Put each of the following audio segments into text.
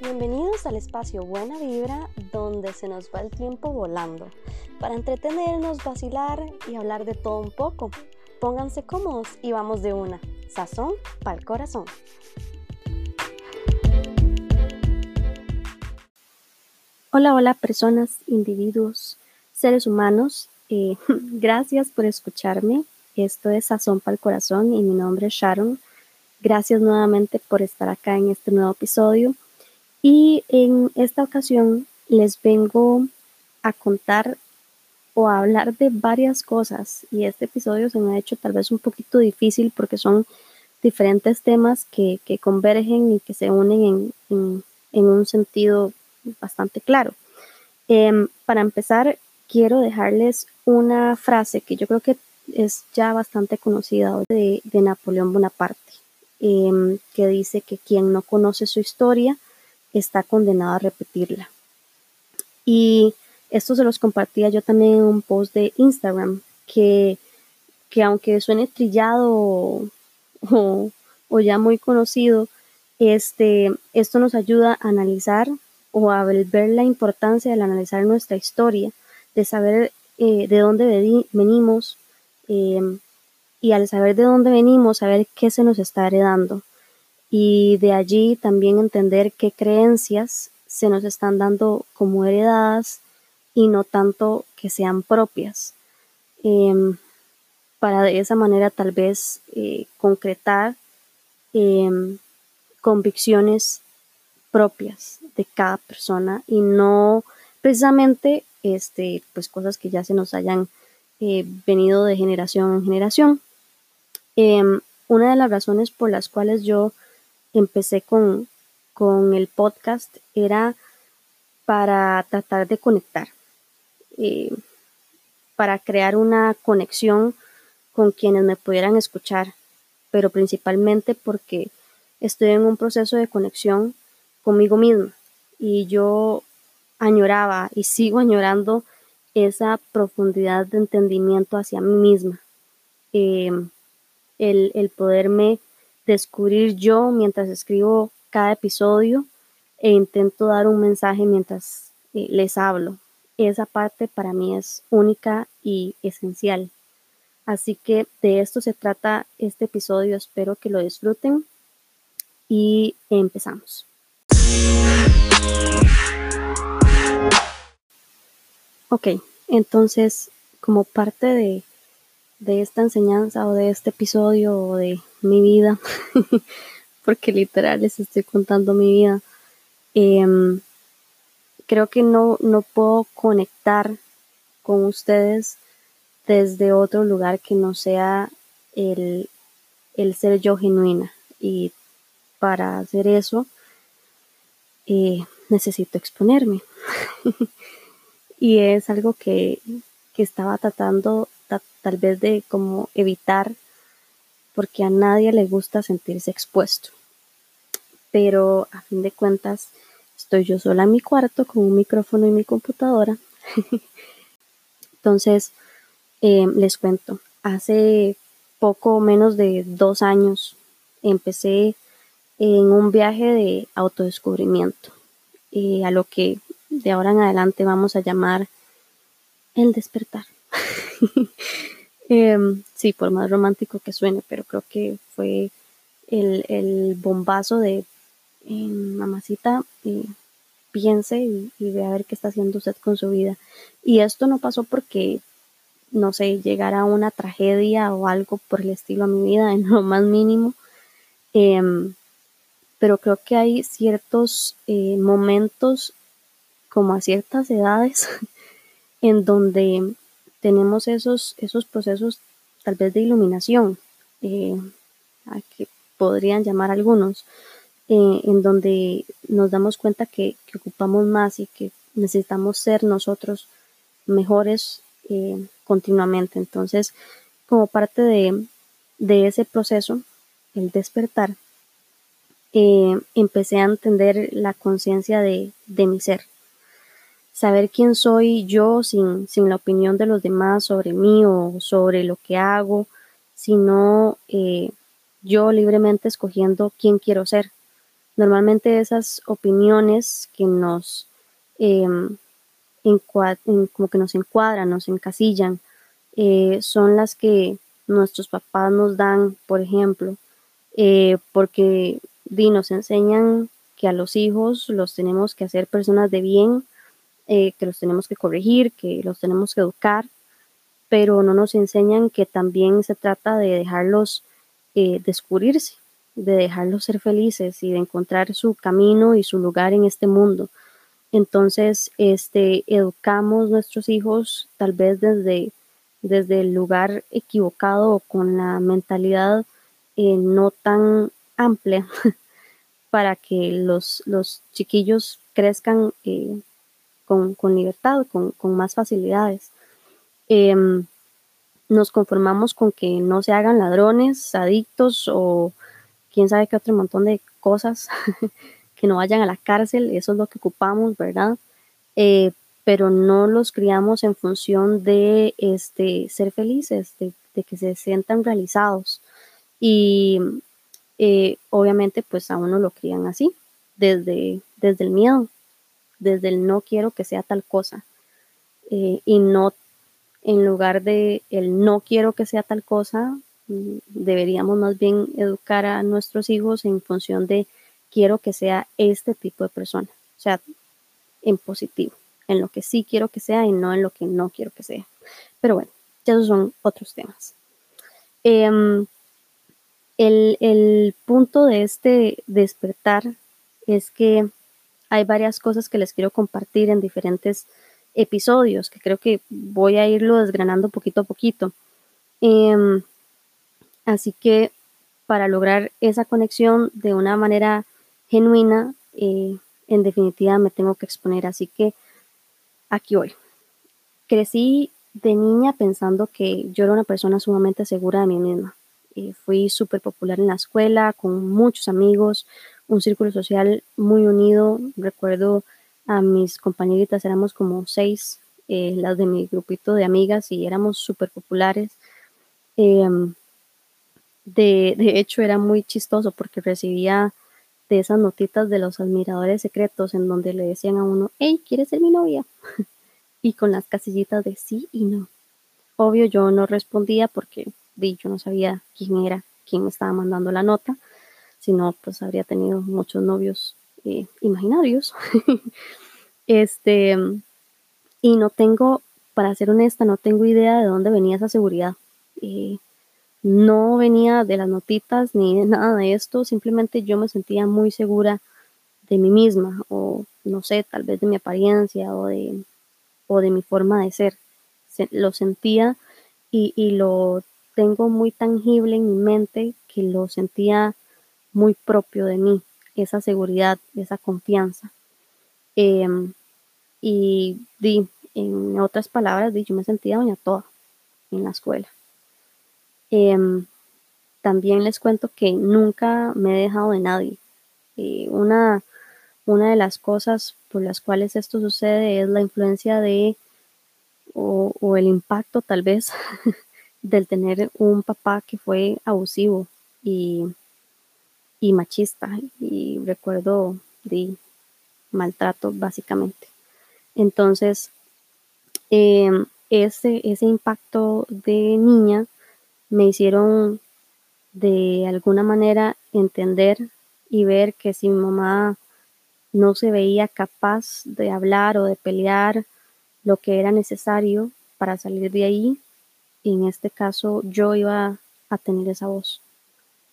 Bienvenidos al espacio Buena Vibra, donde se nos va el tiempo volando, para entretenernos, vacilar y hablar de todo un poco. Pónganse cómodos y vamos de una. Sazón para el corazón. Hola, hola personas, individuos, seres humanos. Eh, gracias por escucharme. Esto es Sazón para el corazón y mi nombre es Sharon. Gracias nuevamente por estar acá en este nuevo episodio. Y en esta ocasión les vengo a contar o a hablar de varias cosas. Y este episodio se me ha hecho tal vez un poquito difícil porque son diferentes temas que, convergen y que se unen en, un sentido bastante claro. Em, para empezar, quiero dejarles una frase que yo creo que es ya bastante conocida de, Napoleón Bonaparte, em, que dice que quien no conoce su historia está condenado a repetirla. Y esto se los compartía yo también en un post de Instagram, que, que aunque suene trillado o, o, ya muy conocido, este, esto nos ayuda a analizar o a ver la importancia de analizar nuestra historia, de saber eh, de dónde venimos eh, y al saber de dónde venimos, saber qué se nos está heredando y de allí también entender qué creencias se nos están dando como heredadas y no tanto que sean propias. Em, para de esa manera tal vez eh, concretar em, convicciones propias de cada persona y no precisamente este, pues cosas que ya se nos hayan eh, venido de generación en generación. Em, una de las razones por las cuales yo empecé con, el podcast era para tratar de conectar, eh, para crear una conexión con quienes me pudieran escuchar, pero principalmente porque estoy en un proceso de conexión conmigo misma. Y yo añoraba y sigo añorando esa profundidad de entendimiento hacia mí misma, eh, el, el poderme descubrir yo mientras escribo cada episodio e intento dar un mensaje mientras eh, les hablo. Esa parte para mí es única y esencial. Así que de esto se trata este episodio. Espero que lo disfruten y empezamos. Ok, entonces como parte de, de esta enseñanza o de este episodio o de mi vida, porque literal les estoy contando mi vida, em, creo que no, no puedo conectar con ustedes desde otro lugar que no sea el, el ser yo genuina. Y para hacer eso, eh, necesito exponerme. y es algo que, que estaba tratando tal vez de como evitar porque a nadie le gusta sentirse expuesto. Pero a fin de cuentas, estoy yo sola en mi cuarto con un micrófono y mi computadora. Entonces, eh, les cuento, hace poco menos de dos años empecé en un viaje de autodescubrimiento, y a lo que de ahora en adelante vamos a llamar el despertar. Em, sí, por más romántico que suene, pero creo que fue el, bombazo de mamacita, eh, piense y, vea a ver qué está haciendo usted con su vida. Y esto no pasó porque, no sé, llegara una tragedia o algo por el estilo a mi vida, en lo más mínimo. Em, pero creo que hay ciertos eh, momentos, como a ciertas edades, en donde tenemos esos, esos procesos tal vez de iluminación, eh, que podrían llamar algunos, eh, en donde nos damos cuenta que, ocupamos más y que necesitamos ser nosotros mejores eh, continuamente. Entonces, como parte de, ese proceso, el despertar, empecé a entender la conciencia de, de mi ser saber quién soy yo sin, sin la opinión de los demás sobre mí o sobre lo que hago, sino eh, yo libremente escogiendo quién quiero ser. normalmente esas opiniones que nos em, como que nos encuadran, nos encasillan, eh, son las que nuestros papás nos dan, por ejemplo, eh, porque nos enseñan que a los hijos los tenemos que hacer personas de bien, eh, que los tenemos que corregir, que los tenemos que educar, pero no nos enseñan que también se trata de dejarlos descubrirse, de dejarlos ser felices y de encontrar su camino y su lugar en este mundo. Entonces, este, educamos nuestros hijos tal vez desde, desde el lugar equivocado o con la mentalidad eh, no tan amplia para que los, los chiquillos crezcan eh, con, libertad, con, más facilidades. Em, nos conformamos con que no se hagan ladrones, adictos o quién sabe qué otro montón de cosas que no vayan a la cárcel, eso es lo que ocupamos, ¿verdad? Eh, pero no los criamos en función de este, ser felices, de, que se sientan realizados. Y eh, obviamente pues a uno lo crían así, desde, desde el miedo, desde el no quiero que sea tal cosa. Eh, y no, en lugar de el no quiero que sea tal cosa, mm, deberíamos más bien educar a nuestros hijos en función de quiero que sea este tipo de persona. O sea, en positivo, en lo que sí quiero que sea y no en lo que no quiero que sea. Pero bueno, esos son otros temas. Em, el, el punto de este despertar es que hay varias cosas que les quiero compartir en diferentes episodios, que creo que voy a irlo desgranando poquito a poquito. Em, así que para lograr esa conexión de una manera genuina, eh, en definitiva me tengo que exponer. Así que aquí voy. Crecí de niña pensando que yo era una persona sumamente segura de mí misma. Eh, fui súper popular en la escuela, con muchos amigos, un círculo social muy unido. Recuerdo a mis compañeritas, éramos como seis, eh, las de mi grupito de amigas, y éramos súper populares. Em, de, de hecho, era muy chistoso porque recibía de esas notitas de los admiradores secretos en donde le decían a uno, hey, ¿quieres ser mi novia? y con las casillitas de sí y no. Obvio yo no respondía porque yo no sabía quién era, quién me estaba mandando la nota, sino pues habría tenido muchos novios eh, imaginarios. este, y no tengo, para ser honesta, no tengo idea de dónde venía esa seguridad. Eh, no venía de las notitas ni de nada de esto, simplemente yo me sentía muy segura de mí misma o no sé, tal vez de mi apariencia o de, o de mi forma de ser. lo sentía y, lo tengo muy tangible en mi mente que lo sentía muy propio de mí, esa seguridad, esa confianza. Em, y di, en otras palabras, di, yo me sentía doña toda en la escuela. Em, también les cuento que nunca me he dejado de nadie. Eh, una, una de las cosas por las cuales esto sucede es la influencia de, o, el impacto tal vez, del tener un papá que fue abusivo y, y machista. Y recuerdo de maltrato básicamente. Entonces, em, ese, ese impacto de niña me hicieron de alguna manera entender y ver que si mi mamá no se veía capaz de hablar o de pelear lo que era necesario para salir de ahí, en este caso yo iba a tener esa voz.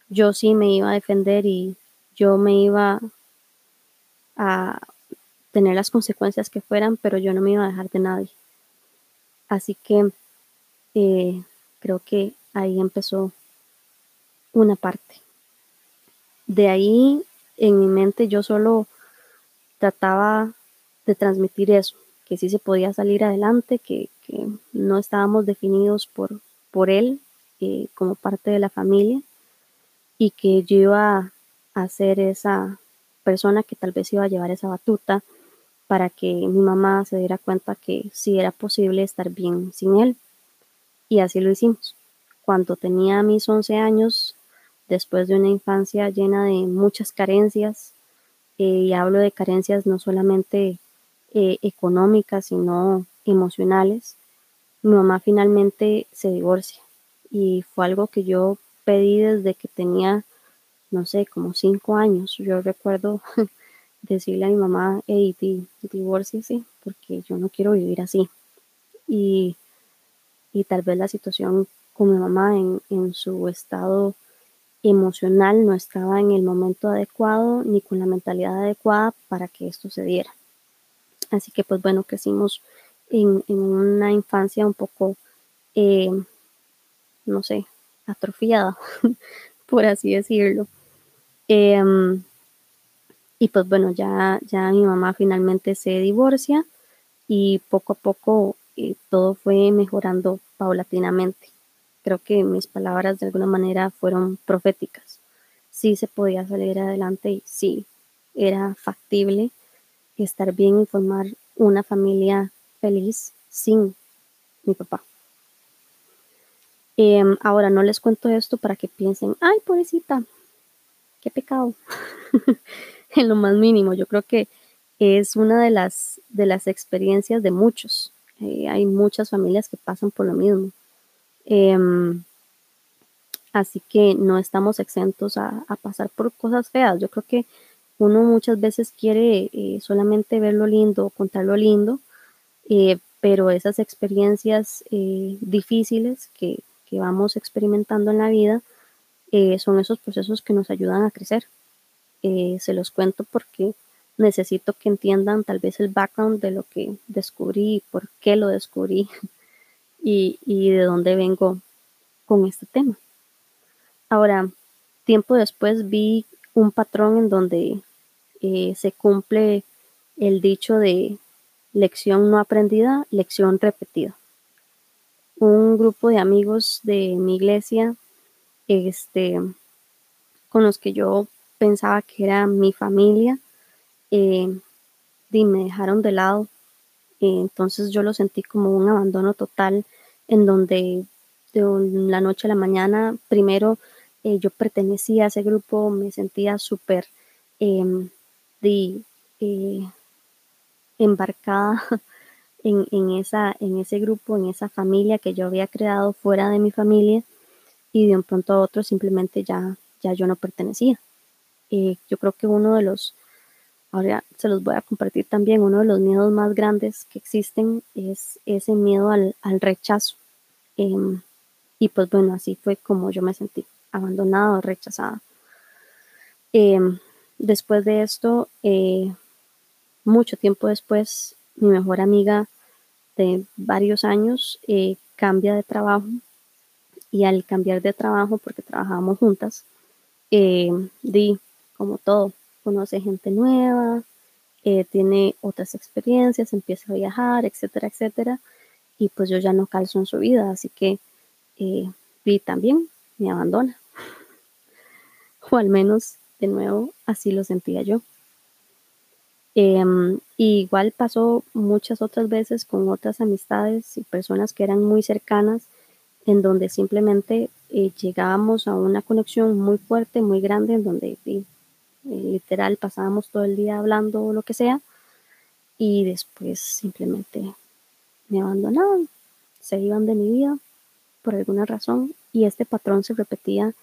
Yo sí me iba a defender y yo me iba a tener las consecuencias que fueran, pero yo no me iba a dejar de nadie. Así que eh, creo que ahí empezó una parte. De ahí en mi mente yo solo trataba de transmitir eso, que sí se podía salir adelante, que, no estábamos definidos por, por él eh, como parte de la familia y que yo iba a ser esa persona que tal vez iba a llevar esa batuta para que mi mamá se diera cuenta que sí era posible estar bien sin él. Y así lo hicimos. Cuando tenía mis 11 años, después de una infancia llena de muchas carencias, y hablo de carencias no solamente económicas, sino emocionales, mi mamá finalmente se divorcia y fue algo que yo pedí desde que tenía, no sé, como cinco años. Yo recuerdo decirle a mi mamá, hey, di, sí, porque yo no quiero vivir así. Y, y tal vez la situación con mi mamá en, en su estado emocional no estaba en el momento adecuado ni con la mentalidad adecuada para que esto se diera. Así que pues bueno, crecimos en, una infancia un poco, eh, no sé, atrofiada, por así decirlo. Em, y pues bueno, ya, ya mi mamá finalmente se divorcia y poco a poco eh, todo fue mejorando paulatinamente. Creo que mis palabras de alguna manera fueron proféticas. Sí se podía salir adelante y sí era factible estar bien y formar una familia feliz sin mi papá. Em, ahora no les cuento esto para que piensen, ay, pobrecita, qué pecado. en lo más mínimo, yo creo que es una de las, de las experiencias de muchos. Eh, hay muchas familias que pasan por lo mismo. Em, así que no estamos exentos a, pasar por cosas feas. Yo creo que uno muchas veces quiere eh, solamente ver lo lindo, contar lo lindo, eh, pero esas experiencias difíciles que, vamos experimentando en la vida eh, son esos procesos que nos ayudan a crecer. se los cuento porque necesito que entiendan tal vez el background de lo que descubrí, por qué lo descubrí y, y de dónde vengo con este tema. Ahora, tiempo después vi un patrón en donde se cumple el dicho de lección no aprendida, lección repetida. Un grupo de amigos de mi iglesia, este, con los que yo pensaba que era mi familia, eh, y me dejaron de lado. entonces yo lo sentí como un abandono total en donde de la noche a la mañana, primero eh, yo pertenecía a ese grupo, me sentía súper em, eh, embarcada en, esa, en ese grupo, en esa familia que yo había creado fuera de mi familia y de un pronto a otro simplemente ya, ya yo no pertenecía. Eh, yo creo que uno de los, ahora se los voy a compartir también, uno de los miedos más grandes que existen es ese miedo al, rechazo. Em, y pues bueno, así fue como yo me sentí, abandonada, rechazada. Em, después de esto, eh, mucho tiempo después, mi mejor amiga de varios años eh, cambia de trabajo. Y al cambiar de trabajo, porque trabajábamos juntas, eh, di como todo, conoce gente nueva, eh, tiene otras experiencias, empieza a viajar, etcétera, etcétera, y pues yo ya no calzo en su vida, así que vi también me abandona, o al menos de nuevo así lo sentía yo. Em, igual pasó muchas otras veces con otras amistades y personas que eran muy cercanas, en donde simplemente eh, llegábamos a una conexión muy fuerte, muy grande, en donde eh, literal pasábamos todo el día hablando o lo que sea, y después simplemente me abandonaban, se iban de mi vida por alguna razón, y este patrón se repetía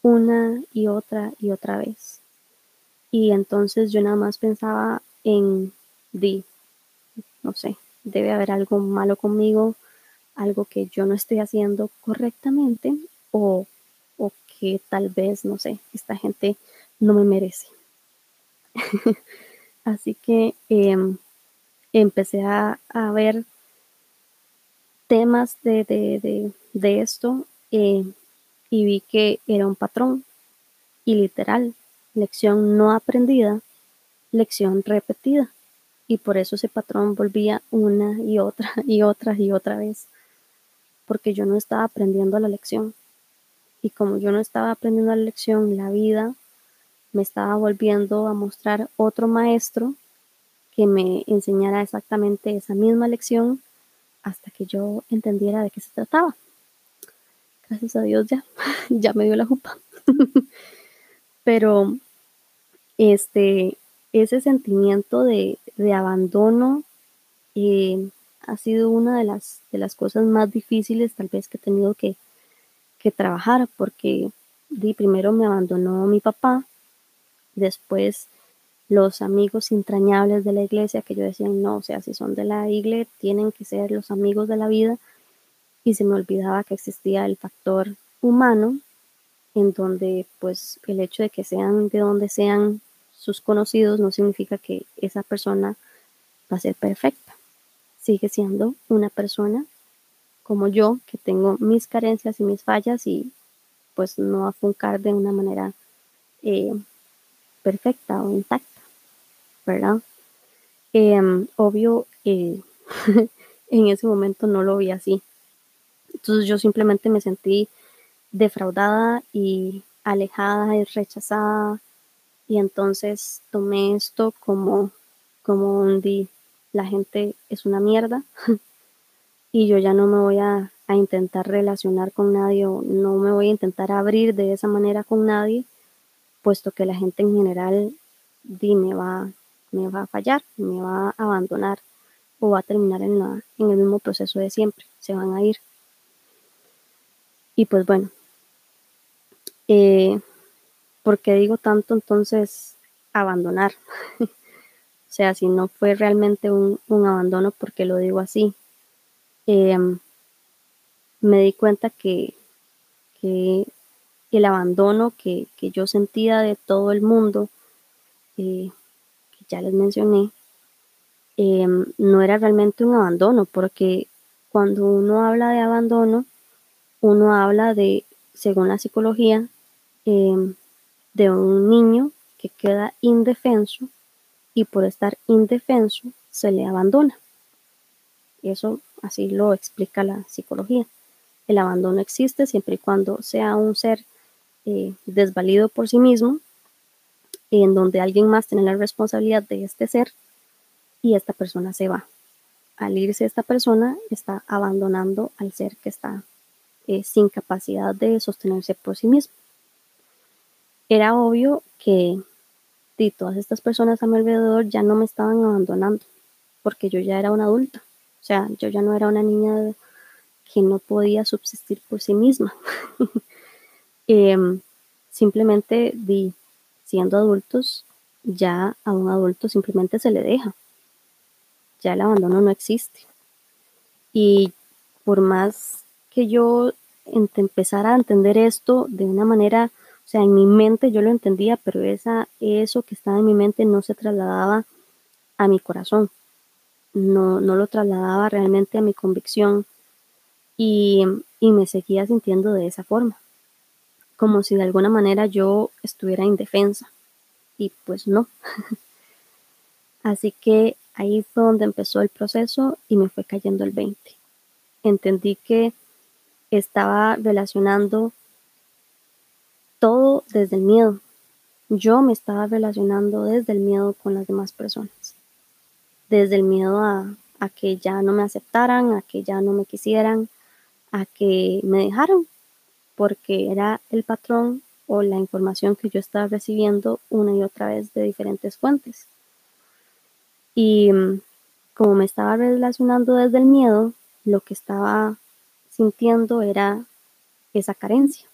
una y otra y otra vez. Y entonces yo nada más pensaba en di, no sé, debe haber algo malo conmigo, algo que yo no estoy haciendo correctamente o, o que tal vez, no sé, esta gente no me merece. Así que em, empecé a, ver temas de, de, de, esto eh, y vi que era un patrón y literal, lección no aprendida lección repetida. Y por eso ese patrón volvía una y otra y otra y otra vez. Porque yo no estaba aprendiendo la lección. Y como yo no estaba aprendiendo la lección, la vida me estaba volviendo a mostrar otro maestro que me enseñara exactamente esa misma lección hasta que yo entendiera de qué se trataba. Gracias a Dios ya, ya me dio la jupa. Pero este, ese sentimiento de, abandono eh, ha sido una de las, de las cosas más difíciles tal vez que he tenido que, que trabajar porque di, primero me abandonó mi papá, después los amigos entrañables de la iglesia que yo decía, no, o sea, si son de la iglesia, tienen que ser los amigos de la vida. Y se me olvidaba que existía el factor humano, en donde pues el hecho de que sean de donde sean sus conocidos no significa que esa persona va a ser perfecta. Sigue siendo una persona como yo, que tengo mis carencias y mis fallas y pues no a funcar de una manera eh, perfecta o intacta. ¿verdad? Em, obvio, eh, en ese momento no lo vi así. Entonces yo simplemente me sentí defraudada y alejada y rechazada. Y entonces tomé esto como, como un di, la gente es una mierda y yo ya no me voy a, a intentar relacionar con nadie o no me voy a intentar abrir de esa manera con nadie, puesto que la gente en general di, me va me va a fallar, me va a abandonar o va a terminar en, la, en el mismo proceso de siempre, se van a ir. Y pues bueno, eh, ¿por qué digo tanto entonces abandonar? o sea, si no fue realmente un, abandono, porque lo digo así? Em, me di cuenta que, el abandono que, yo sentía de todo el mundo eh, ya les mencioné, em, no era realmente un abandono, porque cuando uno habla de abandono, uno habla de, según la psicología, em, de un niño que queda indefenso y por estar indefenso se le abandona. Eso así lo explica la psicología. El abandono existe siempre y cuando sea un ser eh, desvalido por sí mismo en donde alguien más tiene la responsabilidad de este ser y esta persona se va. Al irse esta persona está abandonando al ser que está eh, sin capacidad de sostenerse por sí mismo. Era obvio que todas estas personas a mi alrededor ya no me estaban abandonando porque yo ya era una adulta. O sea, yo ya no era una niña que no podía subsistir por sí misma. Em, simplemente di, siendo adultos, ya a un adulto simplemente se le deja. Ya el abandono no existe. Y por más que yo empezara a entender esto de una manera, sea, en mi mente yo lo entendía, pero esa, eso que estaba en mi mente no se trasladaba a mi corazón, no, no lo trasladaba realmente a mi convicción y, y me seguía sintiendo de esa forma como si de alguna manera yo estuviera indefensa. Y pues no. Así que ahí fue donde empezó el proceso y me fue cayendo el 20. Entendí que estaba relacionando todo desde el miedo. Yo me estaba relacionando desde el miedo con las demás personas. Desde el miedo a, que ya no me aceptaran, a que ya no me quisieran, a que me dejaran porque era el patrón o la información que yo estaba recibiendo una y otra vez de diferentes fuentes. Y mm, como me estaba relacionando desde el miedo, lo que estaba sintiendo era esa carencia.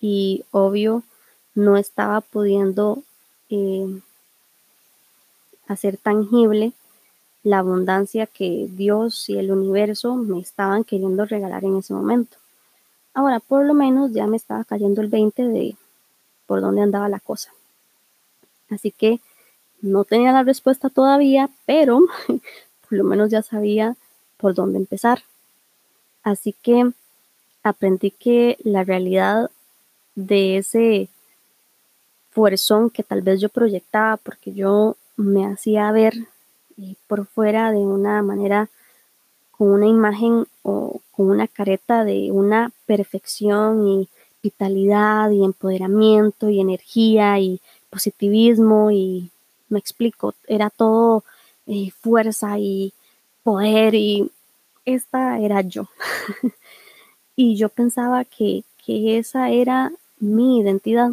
Y obvio, no estaba pudiendo eh, hacer tangible la abundancia que Dios y el universo me estaban queriendo regalar en ese momento. Ahora, por lo menos ya me estaba cayendo el 20 de por dónde andaba la cosa. Así que no tenía la respuesta todavía, pero por lo menos ya sabía por dónde empezar. Así que aprendí que la realidad de ese fuerzón que tal vez yo proyectaba, porque yo me hacía ver eh, por fuera de una manera con una imagen o con una careta de una perfección y vitalidad y empoderamiento y energía y positivismo y me explico, era todo eh, fuerza y poder y esta era yo. y yo pensaba que, que esa era mi identidad,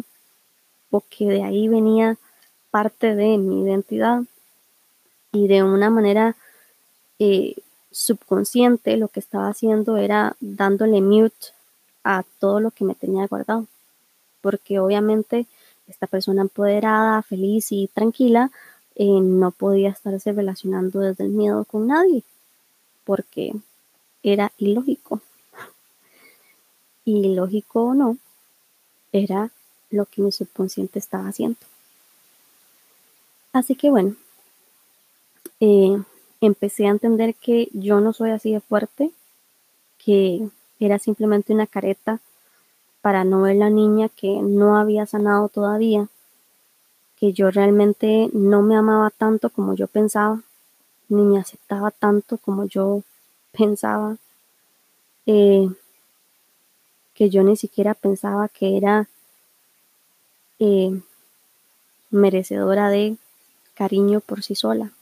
porque de ahí venía parte de mi identidad y de una manera eh, subconsciente lo que estaba haciendo era dándole mute a todo lo que me tenía guardado. Porque obviamente esta persona empoderada, feliz y tranquila eh, no podía estarse relacionando desde el miedo con nadie. Porque era ilógico. Y lógico o no, era lo que mi subconsciente estaba haciendo. Así que bueno, eh, empecé a entender que yo no soy así de fuerte, que era simplemente una careta para no ver la niña que no había sanado todavía, que yo realmente no me amaba tanto como yo pensaba, ni me aceptaba tanto como yo pensaba, eh, que yo ni siquiera pensaba que era eh, merecedora de cariño por sí sola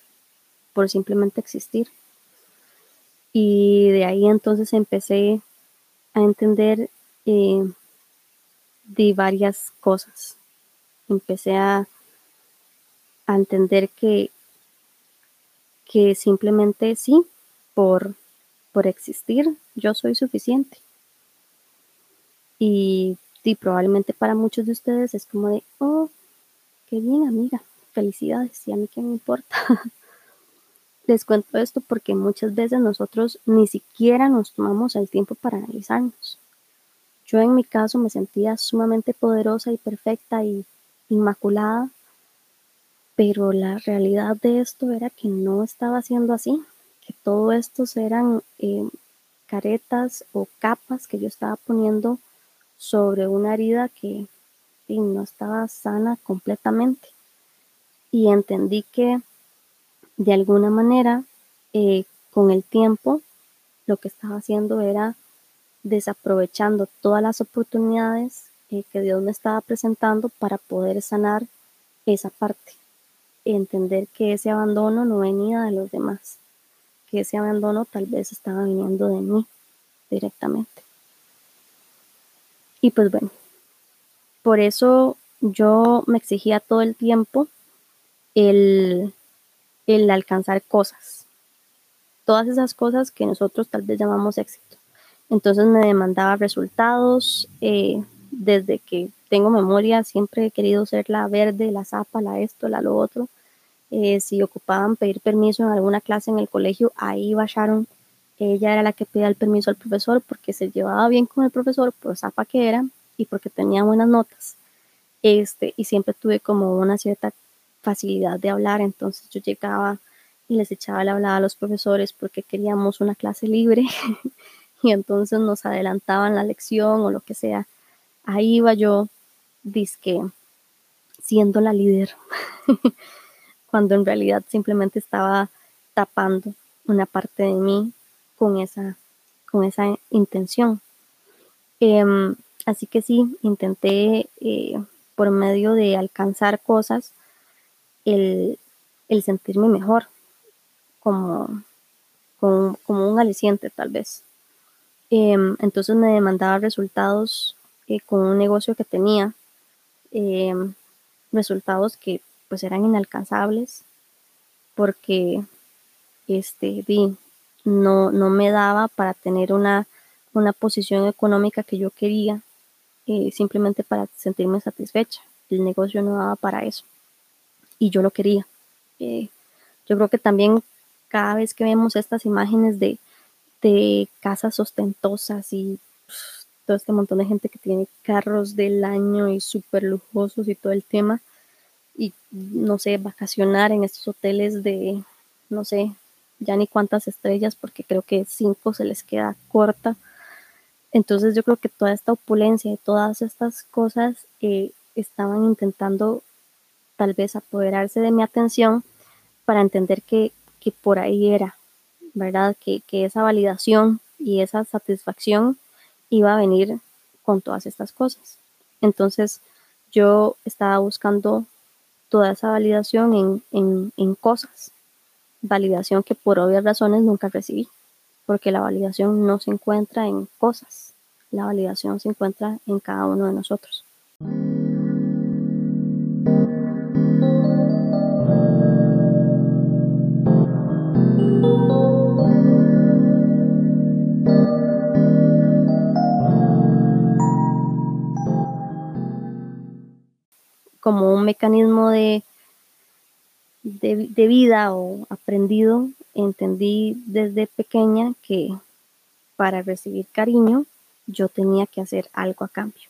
por simplemente existir. Y de ahí entonces empecé a entender eh, de varias cosas. Empecé a, a entender que, que simplemente sí, por, por existir, yo soy suficiente. Y, probablemente para muchos de ustedes es como de, oh, qué bien amiga, felicidades, y a mí qué me importa. Les cuento esto porque muchas veces nosotros ni siquiera nos tomamos el tiempo para analizarnos. Yo en mi caso me sentía sumamente poderosa y perfecta y inmaculada, pero la realidad de esto era que no estaba siendo así, que todo esto eran eh, caretas o capas que yo estaba poniendo sobre una herida que no estaba sana completamente. Y entendí que de alguna manera, eh, con el tiempo, lo que estaba haciendo era desaprovechando todas las oportunidades eh, que Dios me estaba presentando para poder sanar esa parte. Entender que ese abandono no venía de los demás, que ese abandono tal vez estaba viniendo de mí directamente. Y pues bueno, por eso yo me exigía todo el tiempo el el alcanzar cosas. Todas esas cosas que nosotros tal vez llamamos éxito. Entonces me demandaba resultados. Eh, desde que tengo memoria siempre he querido ser la verde, la zapa, la esto, la lo otro. Eh, si ocupaban pedir permiso en alguna clase en el colegio, ahí iba Sharon. Ella era la que pedía el permiso al profesor porque se llevaba bien con el profesor, por zapa que era y porque tenía buenas notas. Este, y siempre tuve como una cierta facilidad de hablar, entonces yo llegaba y les echaba la hablada a los profesores porque queríamos una clase libre y entonces nos adelantaban la lección o lo que sea. Ahí iba yo, disque, siendo la líder, cuando en realidad simplemente estaba tapando una parte de mí con esa, con esa intención. Em, así que sí, intenté eh, por medio de alcanzar cosas, el, sentirme mejor, como, como, un aliciente tal vez. Em, entonces me demandaba resultados eh, con un negocio que tenía, em, resultados que pues eran inalcanzables porque este, no, no me daba para tener una, una posición económica que yo quería, eh, simplemente para sentirme satisfecha. El negocio no daba para eso y yo lo quería. Eh, yo creo que también cada vez que vemos estas imágenes de, de casas ostentosas y todo este montón de gente que tiene carros del año y súper lujosos y todo el tema, y no sé, vacacionar en estos hoteles de, no sé, ya ni cuántas estrellas, porque creo que cinco se les queda corta. Entonces yo creo que toda esta opulencia y todas estas cosas eh, estaban intentando tal vez apoderarse de mi atención para entender que, por ahí era, ¿verdad? Que, esa validación y esa satisfacción iba a venir con todas estas cosas. Entonces yo estaba buscando toda esa validación en, en, cosas, validación que por obvias razones nunca recibí, porque la validación no se encuentra en cosas, la validación se encuentra en cada uno de nosotros. como un mecanismo de de, vida o aprendido, entendí desde pequeña que para recibir cariño yo tenía que hacer algo a cambio.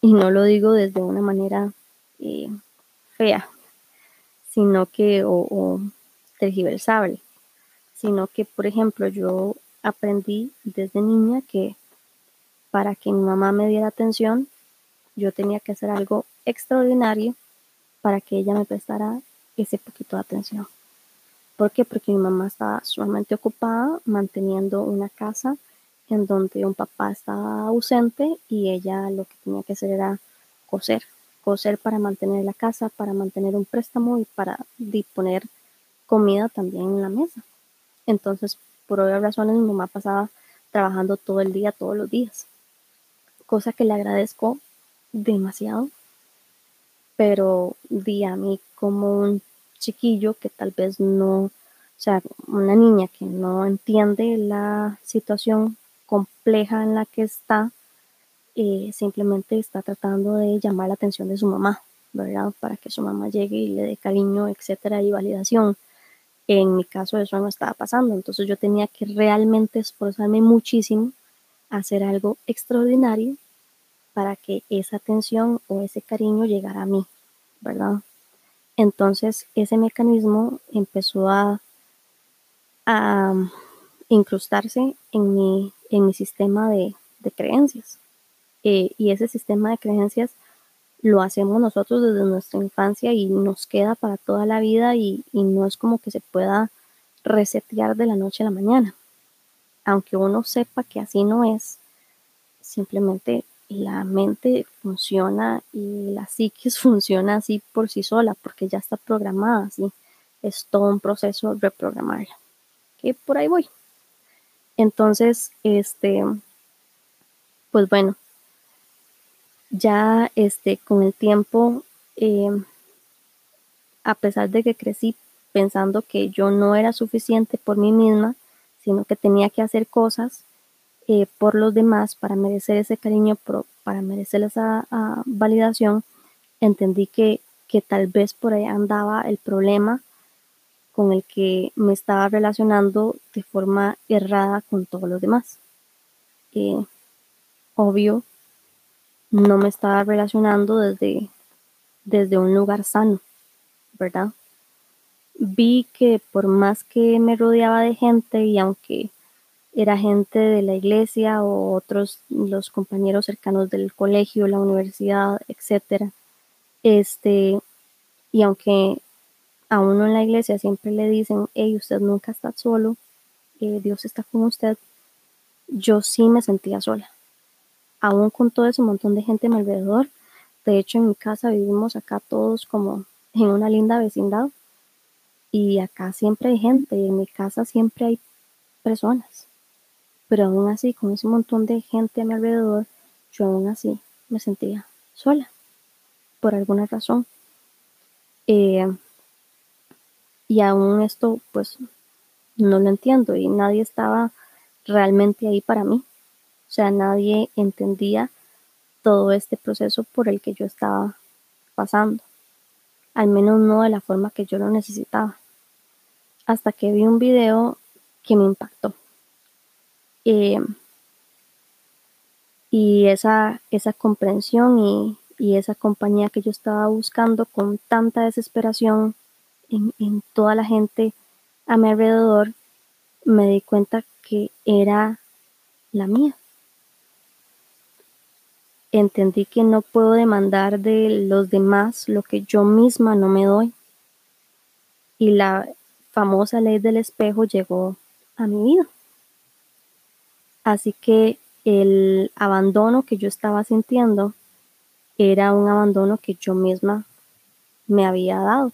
Y no lo digo desde una manera eh, fea, sino que, o, o tergiversable, sino que, por ejemplo, yo aprendí desde niña que para que mi mamá me diera atención, yo tenía que hacer algo extraordinario para que ella me prestara ese poquito de atención. ¿Por qué? Porque mi mamá estaba sumamente ocupada manteniendo una casa en donde un papá estaba ausente y ella lo que tenía que hacer era coser, coser para mantener la casa, para mantener un préstamo y para disponer comida también en la mesa. Entonces, por obvias razones, mi mamá pasaba trabajando todo el día, todos los días, cosa que le agradezco demasiado, pero di a mí como un chiquillo que tal vez no, o sea, una niña que no entiende la situación compleja en la que está, eh, simplemente está tratando de llamar la atención de su mamá, ¿verdad? Para que su mamá llegue y le dé cariño, etcétera, y validación. En mi caso eso no estaba pasando, entonces yo tenía que realmente esforzarme muchísimo hacer algo extraordinario para que esa atención o ese cariño llegara a mí, ¿verdad? Entonces ese mecanismo empezó a, a incrustarse en mi, en mi sistema de, creencias. Eh, y ese sistema de creencias lo hacemos nosotros desde nuestra infancia y nos queda para toda la vida y, no es como que se pueda resetear de la noche a la mañana. Aunque uno sepa que así no es, simplemente la mente funciona y la psiquis funciona así por sí sola porque ya está programada así. Es todo un proceso reprogramarla. Que por ahí voy. Entonces, este, pues bueno, ya este, con el tiempo, eh, a pesar de que crecí pensando que yo no era suficiente por mí misma, sino que tenía que hacer cosas eh, por los demás para merecer ese cariño, para merecer esa ah, validación, entendí que, que tal vez por ahí andaba el problema con el que me estaba relacionando de forma errada con todos los demás. Eh, obvio, no me estaba relacionando desde, desde un lugar sano, ¿verdad? Vi que por más que me rodeaba de gente y aunque era gente de la iglesia o otros los compañeros cercanos del colegio, la universidad, etcétera, este y aunque a uno en la iglesia siempre le dicen, hey, usted nunca está solo, eh, Dios está con usted, yo sí me sentía sola aún con todo ese montón de gente a mi alrededor. De hecho, en mi casa vivimos acá todos como en una linda vecindad y acá siempre hay gente y en mi casa siempre hay personas. Pero aún así, con ese montón de gente a mi alrededor, yo aún así me sentía sola, por alguna razón. Eh, y aún esto, pues, no lo entiendo y nadie estaba realmente ahí para mí. O sea, nadie entendía todo este proceso por el que yo estaba pasando, al menos no de la forma que yo lo necesitaba. Hasta que vi un video que me impactó. Eh, y esa, esa comprensión y, y, esa compañía que yo estaba buscando con tanta desesperación en, en toda la gente a mi alrededor, me di cuenta que era la mía entendí que no puedo demandar de los demás lo que yo misma no me doy. Y la famosa ley del espejo llegó a mi vida. Así que el abandono que yo estaba sintiendo era un abandono que yo misma me había dado.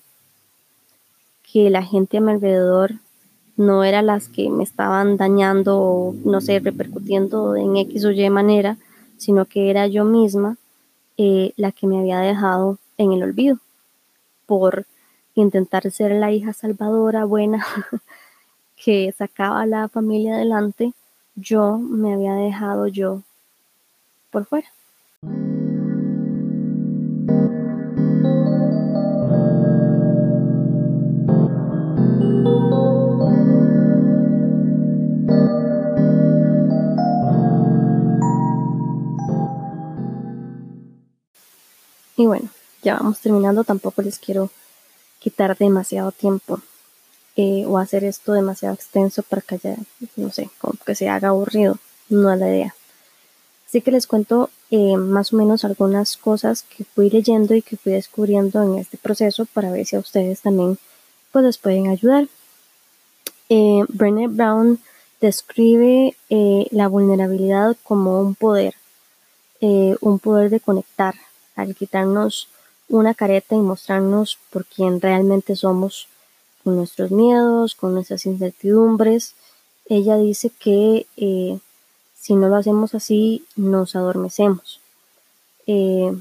Que la gente a mi alrededor no era las que me estaban dañando o no sé, repercutiendo en X o Y manera, sino que era yo misma eh, la que me había dejado en el olvido por intentar ser la hija salvadora, buena, que sacaba a la familia adelante, yo me había dejado yo por fuera. Y bueno, ya vamos terminando, tampoco les quiero quitar demasiado tiempo eh, o hacer esto demasiado extenso para que ya, no sé, como que se haga aburrido, no es la idea. Así que les cuento eh, más o menos algunas cosas que fui leyendo y que fui descubriendo en este proceso para ver si a ustedes también pues les pueden ayudar. Eh, Brené Brown describe eh, la vulnerabilidad como un poder, un poder de conectar, al quitarnos una careta y mostrarnos por quien realmente somos, nuestros miedos, con nuestras incertidumbres. Ella dice que si no lo hacemos así, nos adormecemos. Eh,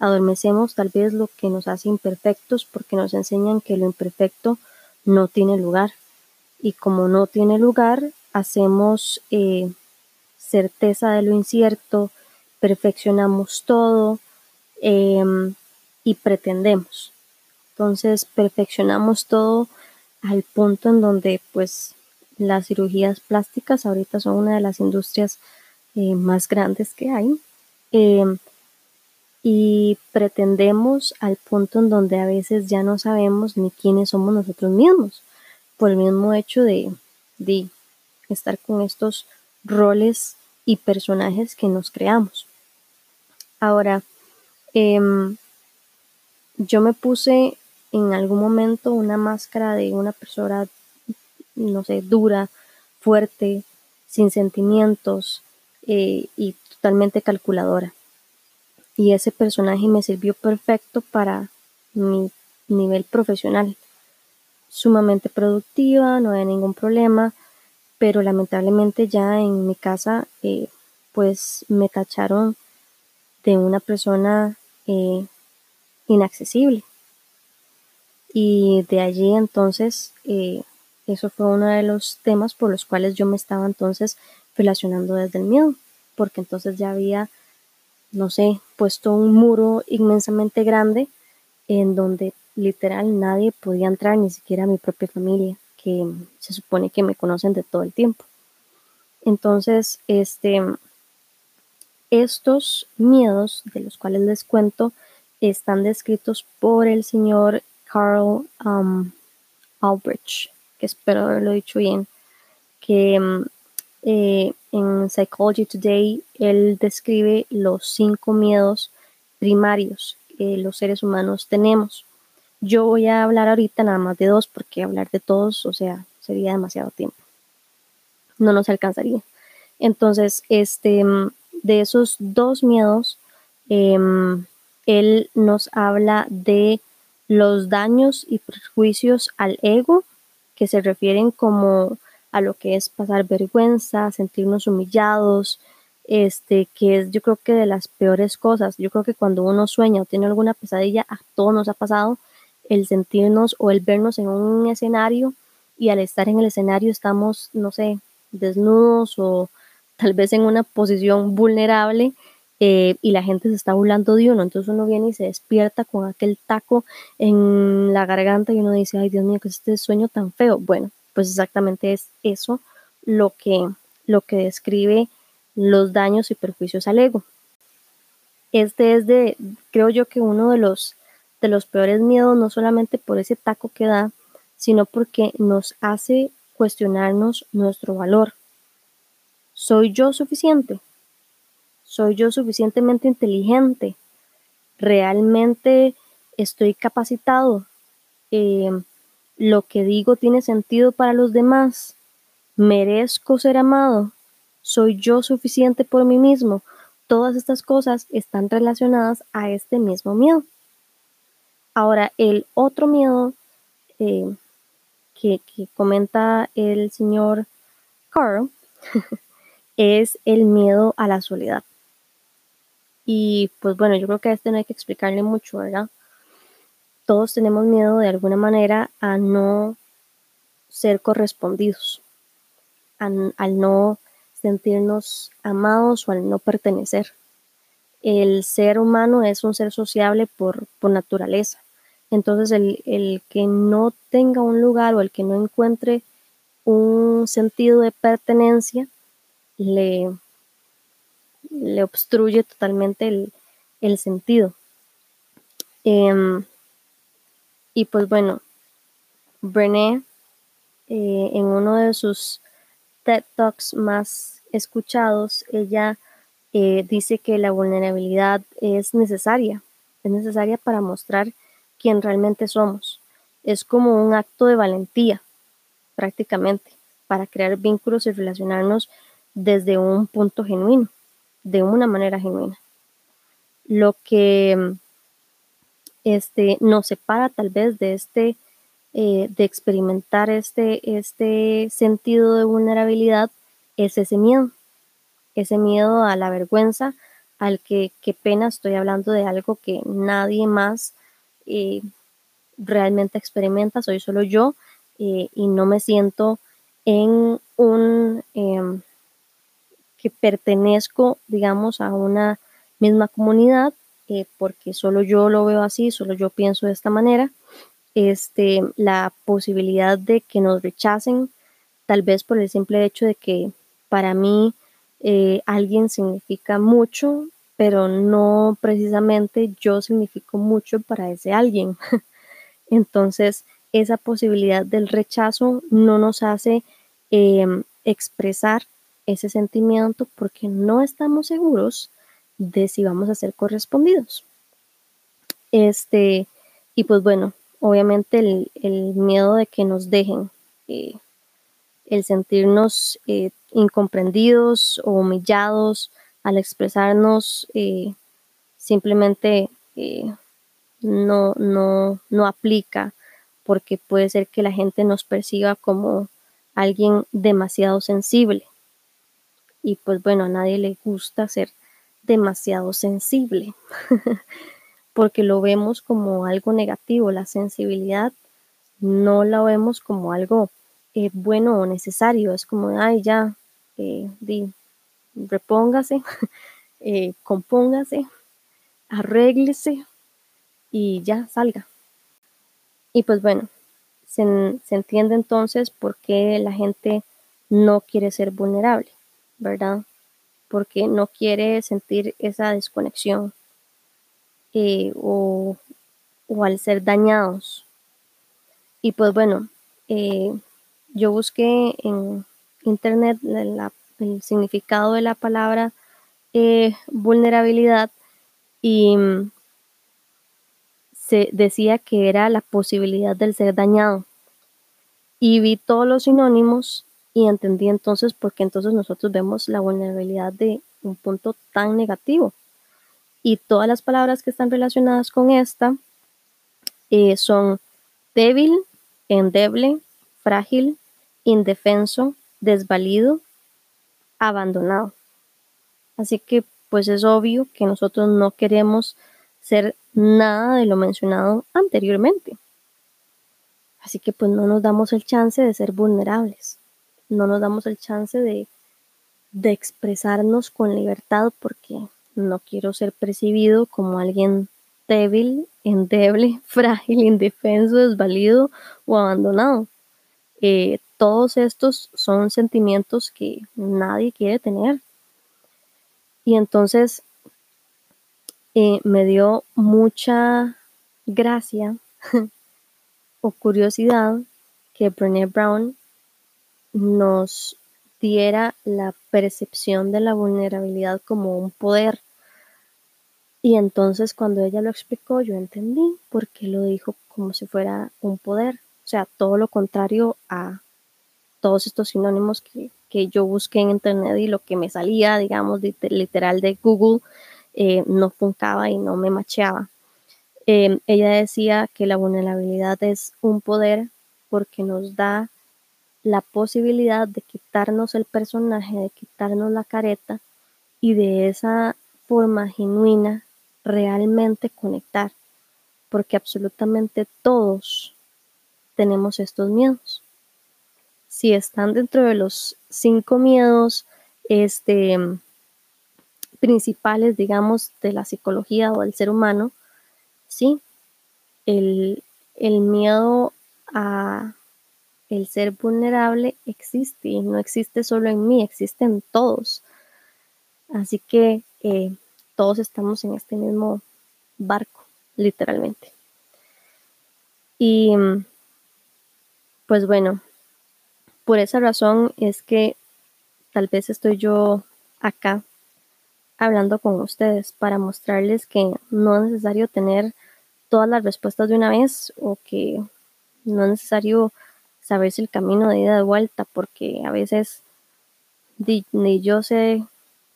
adormecemos tal vez lo que nos hace imperfectos porque nos enseñan que lo imperfecto no tiene lugar. Y como no tiene lugar, hacemos eh, certeza de lo incierto, perfeccionamos todo em, y pretendemos. Entonces perfeccionamos todo al punto en donde pues las cirugías plásticas ahorita son una de las industrias eh, más grandes que hay. Em, y pretendemos al punto en donde a veces ya no sabemos ni quiénes somos nosotros mismos, por el mismo hecho de, de estar con estos roles y personajes que nos creamos. Ahora, em, yo me puse en algún momento una máscara de una persona no sé, dura, fuerte, sin sentimientos eh, y totalmente calculadora. Y ese personaje me sirvió perfecto para mi nivel profesional. Sumamente productiva, no había ningún problema, pero lamentablemente ya en mi casa eh, pues me tacharon de una persona eh, inaccesible. Y de allí entonces eso fue uno de los temas por los cuales yo me estaba entonces relacionando desde el miedo, porque entonces ya había, no sé, puesto un muro inmensamente grande en donde literal nadie podía entrar, ni siquiera mi propia familia, que se supone que me conocen de todo el tiempo. Entonces, este, estos miedos de los cuales les cuento están descritos por el señor Carl um, Albrecht que espero haberlo dicho bien, que mm, eh, en Psychology Today él describe los cinco miedos primarios que los seres humanos tenemos. Yo voy a hablar ahorita nada más de dos porque hablar de todos, o sea, sería demasiado tiempo. No nos alcanzaría. Entonces, este, mm, de esos dos miedos, em, él nos habla de los daños y prejuicios al ego que se refieren como a lo que es pasar vergüenza, sentirnos humillados, este, que es yo creo que de las peores cosas. Yo creo que cuando uno sueña o tiene alguna pesadilla, a todos nos ha pasado el sentirnos o el vernos en un escenario y al estar en el escenario estamos, no sé, desnudos o tal vez en una posición vulnerable eh, y la gente se está burlando de uno, entonces uno viene y se despierta con aquel taco en la garganta y uno dice, ay Dios mío, que es este sueño tan feo. Bueno, pues exactamente es eso lo que, lo que describe los daños y perjuicios al ego. Este es de, creo yo que uno de los, de los peores miedos, no solamente por ese taco que da, sino porque nos hace cuestionarnos nuestro valor. ¿Soy yo suficiente? ¿Soy yo suficientemente inteligente? ¿Realmente estoy capacitado? Eh, ¿Lo que digo tiene sentido para los demás? ¿Merezco ser amado? ¿Soy yo suficiente por mí mismo? Todas estas cosas están relacionadas a este mismo miedo. Ahora, el otro miedo eh, que, que comenta el señor Carl es el miedo a la soledad. Y pues bueno, yo creo que a este no hay que explicarle mucho, ¿verdad? Todos tenemos miedo de alguna manera a no ser correspondidos, al no sentirnos amados o al no pertenecer. El ser humano es un ser sociable por, por naturaleza. Entonces el, el que no tenga un lugar o el que no encuentre un sentido de pertenencia le, le obstruye totalmente el, sentido. Em, y pues bueno, Brené, eh, en uno de sus TED Talks más escuchados, ella eh, dice que la vulnerabilidad es necesaria, es necesaria para mostrar quién realmente somos. Es como un acto de valentía, prácticamente, para crear vínculos y relacionarnos desde un punto genuino, de una manera genuina. Lo que este, nos separa tal vez de este, eh, de experimentar este, este sentido de vulnerabilidad es ese miedo, ese miedo a la vergüenza, al que qué pena estoy hablando de algo que nadie más eh, realmente experimenta, soy solo yo eh, y no me siento en un em, que pertenezco, digamos, a una misma comunidad eh, porque solo yo lo veo así, solo yo pienso de esta manera, este, la posibilidad de que nos rechacen, tal vez por el simple hecho de que para mí eh, alguien significa mucho, pero no precisamente yo significo mucho para ese alguien. Entonces, esa posibilidad del rechazo no nos hace em, expresar ese sentimiento porque no estamos seguros de si vamos a ser correspondidos. Este, y pues bueno, obviamente el, miedo de que nos dejen, eh, el sentirnos eh, incomprendidos o humillados al expresarnos eh, simplemente no, no, no aplica porque puede ser que la gente nos perciba como alguien demasiado sensible. Y pues bueno, a nadie le gusta ser demasiado sensible, porque lo vemos como algo negativo. La sensibilidad no la vemos como algo eh, bueno o necesario. Es como, ay, ya, eh, repóngase, eh, compóngase, arréglese y ya salga. Y pues bueno, se, se entiende entonces por qué la gente no quiere ser vulnerable, ¿verdad? porque no quiere sentir esa desconexión eh, o, al ser dañados. Y pues bueno, eh, yo busqué en internet el significado de la palabra eh, vulnerabilidad y mm, se decía que era la posibilidad del ser dañado. Y vi todos los sinónimos y entendí entonces por qué entonces nosotros vemos la vulnerabilidad de un punto tan negativo. Y todas las palabras que están relacionadas con esta eh, son débil, endeble, frágil, indefenso, desvalido, abandonado. Así que pues es obvio que nosotros no queremos ser nada de lo mencionado anteriormente. Así que pues no nos damos el chance de ser vulnerables no nos damos el chance de, expresarnos con libertad porque no quiero ser percibido como alguien débil, endeble, frágil, indefenso, desvalido o abandonado. Eh, todos estos son sentimientos que nadie quiere tener. Y entonces eh, me dio mucha gracia o curiosidad que Brené Brown nos diera la percepción de la vulnerabilidad como un poder. Y entonces cuando ella lo explicó, yo entendí por qué lo dijo como si fuera un poder. O sea, todo lo contrario a todos estos sinónimos que, yo busqué en internet y lo que me salía, digamos, literal de Google, eh, no funcaba y no me macheaba. Em, ella decía que la vulnerabilidad es un poder porque nos da la posibilidad de quitarnos el personaje, de quitarnos la careta y de esa forma genuina realmente conectar, porque absolutamente todos tenemos estos miedos. Si están dentro de los cinco miedos este, principales, digamos, de la psicología o del ser humano, sí, el, el miedo el ser vulnerable existe y no existe solo en mí, existe en todos. Así que eh, todos estamos en este mismo barco, literalmente. Y pues bueno, por esa razón es que tal vez estoy yo acá hablando con ustedes para mostrarles que no es necesario tener todas las respuestas de una vez o que no es necesario saberse el camino de ida de vuelta porque a veces ni, yo sé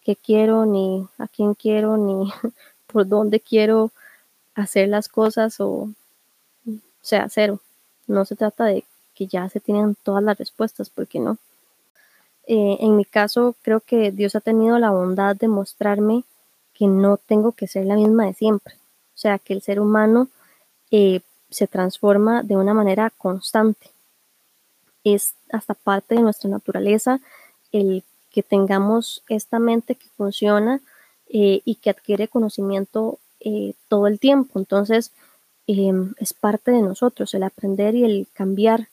qué quiero, ni a quién quiero, ni por dónde quiero hacer las cosas o, o sea, cero. No se trata de que ya se tienen todas las respuestas, porque no. Eh, en mi caso, creo que Dios ha tenido la bondad de mostrarme que no tengo que ser la misma de siempre. O sea, que el ser humano eh, se transforma de una manera constante. Es hasta parte de nuestra naturaleza el que tengamos esta mente que funciona eh, y que adquiere conocimiento eh, todo el tiempo. Entonces, em, es parte de nosotros el aprender y el cambiar.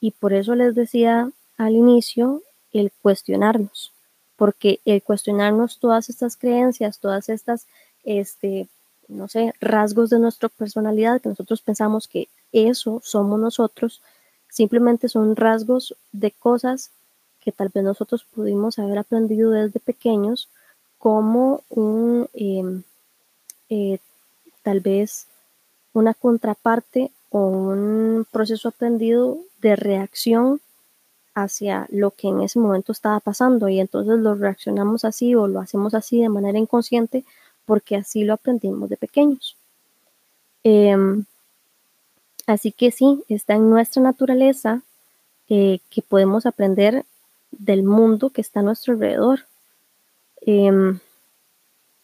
Y por eso les decía al inicio el cuestionarnos, porque el cuestionarnos todas estas creencias, todas estas, este, no sé, rasgos de nuestra personalidad, que nosotros pensamos que eso somos nosotros, simplemente son rasgos de cosas que tal vez nosotros pudimos haber aprendido desde pequeños como un, em, eh, tal vez una contraparte o un proceso aprendido de reacción hacia lo que en ese momento estaba pasando y entonces lo reaccionamos así o lo hacemos así de manera inconsciente porque así lo aprendimos de pequeños. Em, así que sí, está en nuestra naturaleza eh, que podemos aprender del mundo que está a nuestro alrededor. Em,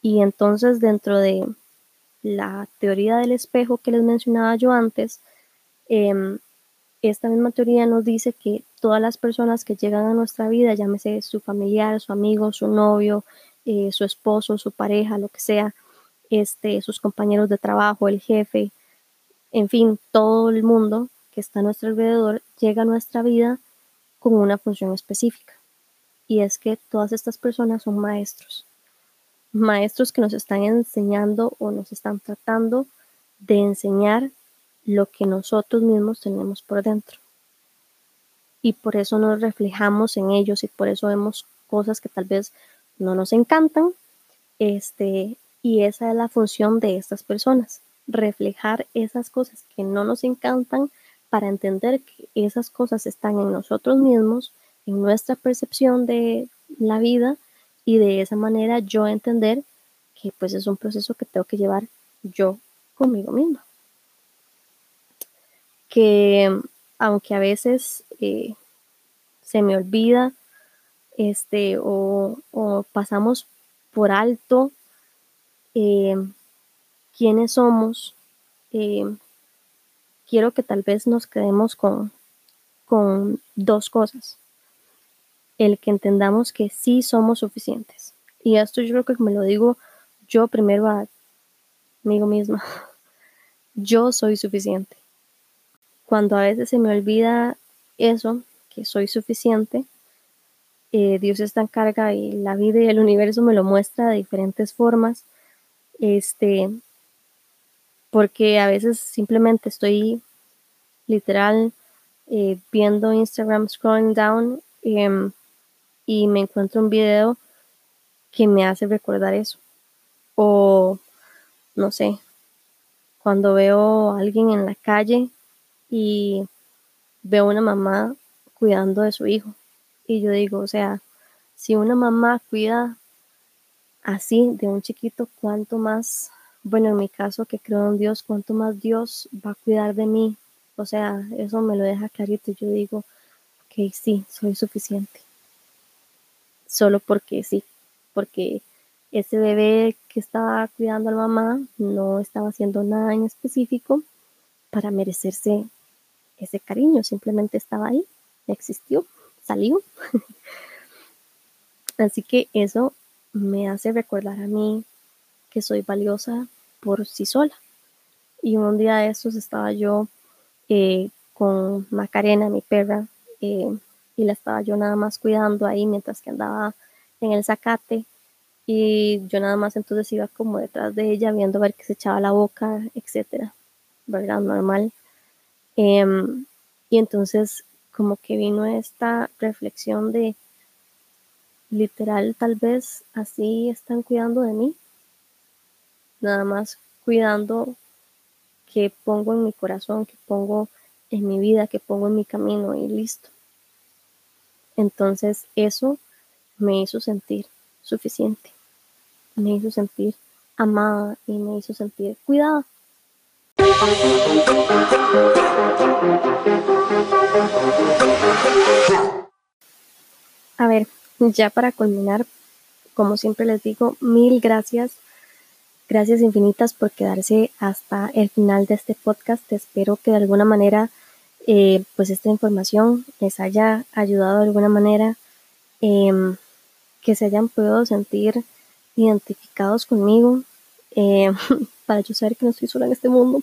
y entonces dentro de la teoría del espejo que les mencionaba yo antes, em, esta misma teoría nos dice que todas las personas que llegan a nuestra vida, llámese su familiar, su amigo, su novio, eh, su esposo, su pareja, lo que sea, este, sus compañeros de trabajo, el jefe, en fin, todo el mundo que está a nuestro alrededor llega a nuestra vida con una función específica. Y es que todas estas personas son maestros. Maestros que nos están enseñando o nos están tratando de enseñar lo que nosotros mismos tenemos por dentro. Y por eso nos reflejamos en ellos y por eso vemos cosas que tal vez no nos encantan. Este, y esa es la función de estas personas, reflejar esas cosas que no nos encantan para entender que esas cosas están en nosotros mismos, en nuestra percepción de la vida y de esa manera yo entender que pues es un proceso que tengo que llevar yo conmigo misma. Que aunque a veces eh, se me olvida este, o, pasamos por alto eh, quiénes somos, eh, quiero que tal vez nos quedemos con, con dos cosas. El que entendamos que sí somos suficientes. Y esto yo creo que me lo digo yo primero a mí misma. Yo soy suficiente. Cuando a veces se me olvida eso, que soy suficiente, eh, Dios está en carga y la vida y el universo me lo muestra de diferentes formas. Este, porque a veces simplemente estoy literal eh, viendo Instagram, scrolling down em, y me encuentro un video que me hace recordar eso. O, no sé, cuando veo a alguien en la calle y veo una mamá cuidando de su hijo. Y yo digo, o sea, si una mamá cuida así de un chiquito, ¿cuánto más bueno, en mi caso que creo en Dios, cuanto más Dios va a cuidar de mí. O sea, eso me lo deja clarito. Yo digo, que sí, soy suficiente. Solo porque sí, porque ese bebé que estaba cuidando a la mamá no estaba haciendo nada en específico para merecerse ese cariño, simplemente estaba ahí, existió, salió. Así que eso me hace recordar a mí que soy valiosa por sí sola. Y un día de estos estaba yo eh, con Macarena, mi perra, eh, y la estaba yo nada más cuidando ahí mientras que andaba en el zacate. y yo nada más entonces iba como detrás de ella viendo a ver qué se echaba la boca, etcétera, ¿verdad? Normal. Em, y entonces como que vino esta reflexión de literal tal vez así están cuidando de mí, nada más cuidando que pongo en mi corazón, que pongo en mi vida, que pongo en mi camino y listo. Entonces eso me hizo sentir suficiente, me hizo sentir amada y me hizo sentir cuidada. A ver, ya para culminar, como siempre les digo, mil gracias. Gracias infinitas por quedarse hasta el final de este podcast. Espero que de alguna manera eh, pues esta información les haya ayudado de alguna manera, em, que se hayan podido sentir identificados conmigo, em, para yo saber que no estoy sola en este mundo,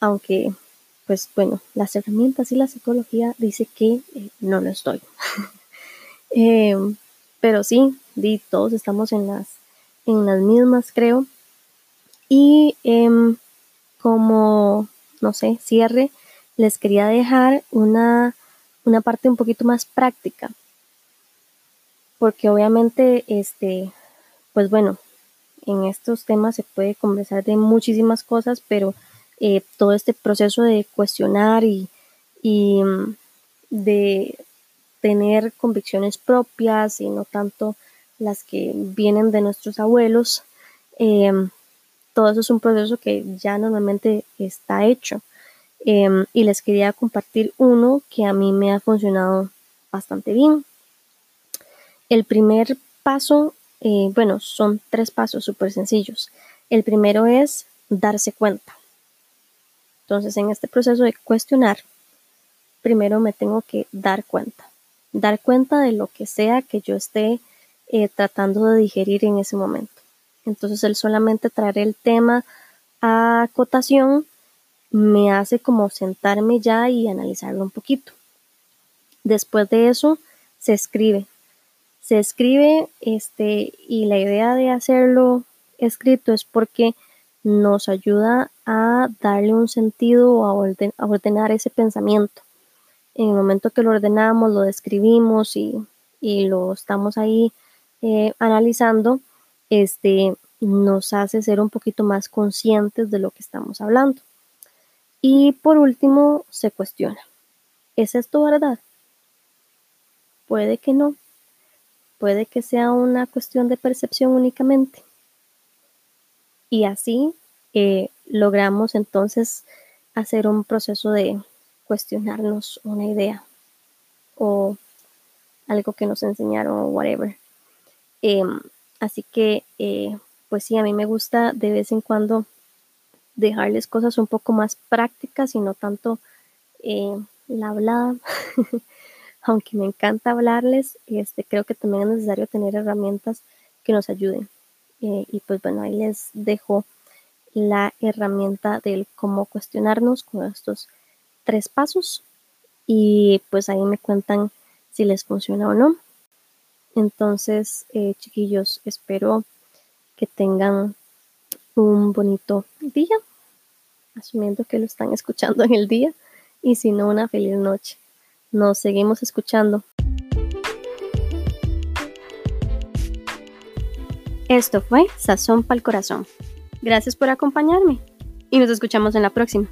aunque pues bueno, las herramientas y la psicología dice que eh, no lo estoy. Em, pero sí, todos estamos en las, en las mismas, creo. Y como, no sé, cierre, les quería dejar una, una parte un poquito más práctica. Porque obviamente, este, pues bueno, en estos temas se puede conversar de muchísimas cosas, pero eh, todo este proceso de cuestionar y, y, mm, de tener convicciones propias y no tanto las que vienen de nuestros abuelos, eh, todo eso es un proceso que ya normalmente está hecho. Em, y les quería compartir uno que a mí me ha funcionado bastante bien. El primer paso, eh, bueno, son tres pasos súper sencillos. El primero es darse cuenta. Entonces, en este proceso de cuestionar, primero me tengo que dar cuenta. Dar cuenta de lo que sea que yo esté eh, tratando de digerir en ese momento. Entonces, el solamente traer el tema a cotación me hace como sentarme ya y analizarlo un poquito. Después de eso, se escribe. Se escribe, este, y la idea de hacerlo escrito es porque nos ayuda a darle un sentido o a, ordenar ese pensamiento. En el momento que lo ordenamos, lo describimos y, lo estamos ahí eh, analizando, este, nos hace ser un poquito más conscientes de lo que estamos hablando. Y por último, se cuestiona, ¿es esto verdad? Puede que no, puede que sea una cuestión de percepción únicamente. Y así eh, logramos entonces hacer un proceso de cuestionarnos una idea o algo que nos enseñaron o whatever. Em, así que, eh, pues sí, a mí me gusta de vez en cuando dejarles cosas un poco más prácticas y no tanto eh, la hablada. Aunque me encanta hablarles, este, creo que también es necesario tener herramientas que nos ayuden. Eh, y pues bueno, ahí les dejo la herramienta del cómo cuestionarnos con estos tres pasos. Y pues ahí me cuentan si les funciona o no. Entonces, eh, chiquillos, espero que tengan un bonito día, asumiendo que lo están escuchando en el día, y si no, una feliz noche. Nos seguimos escuchando. Esto fue Sazón para el Corazón. Gracias por acompañarme y nos escuchamos en la próxima.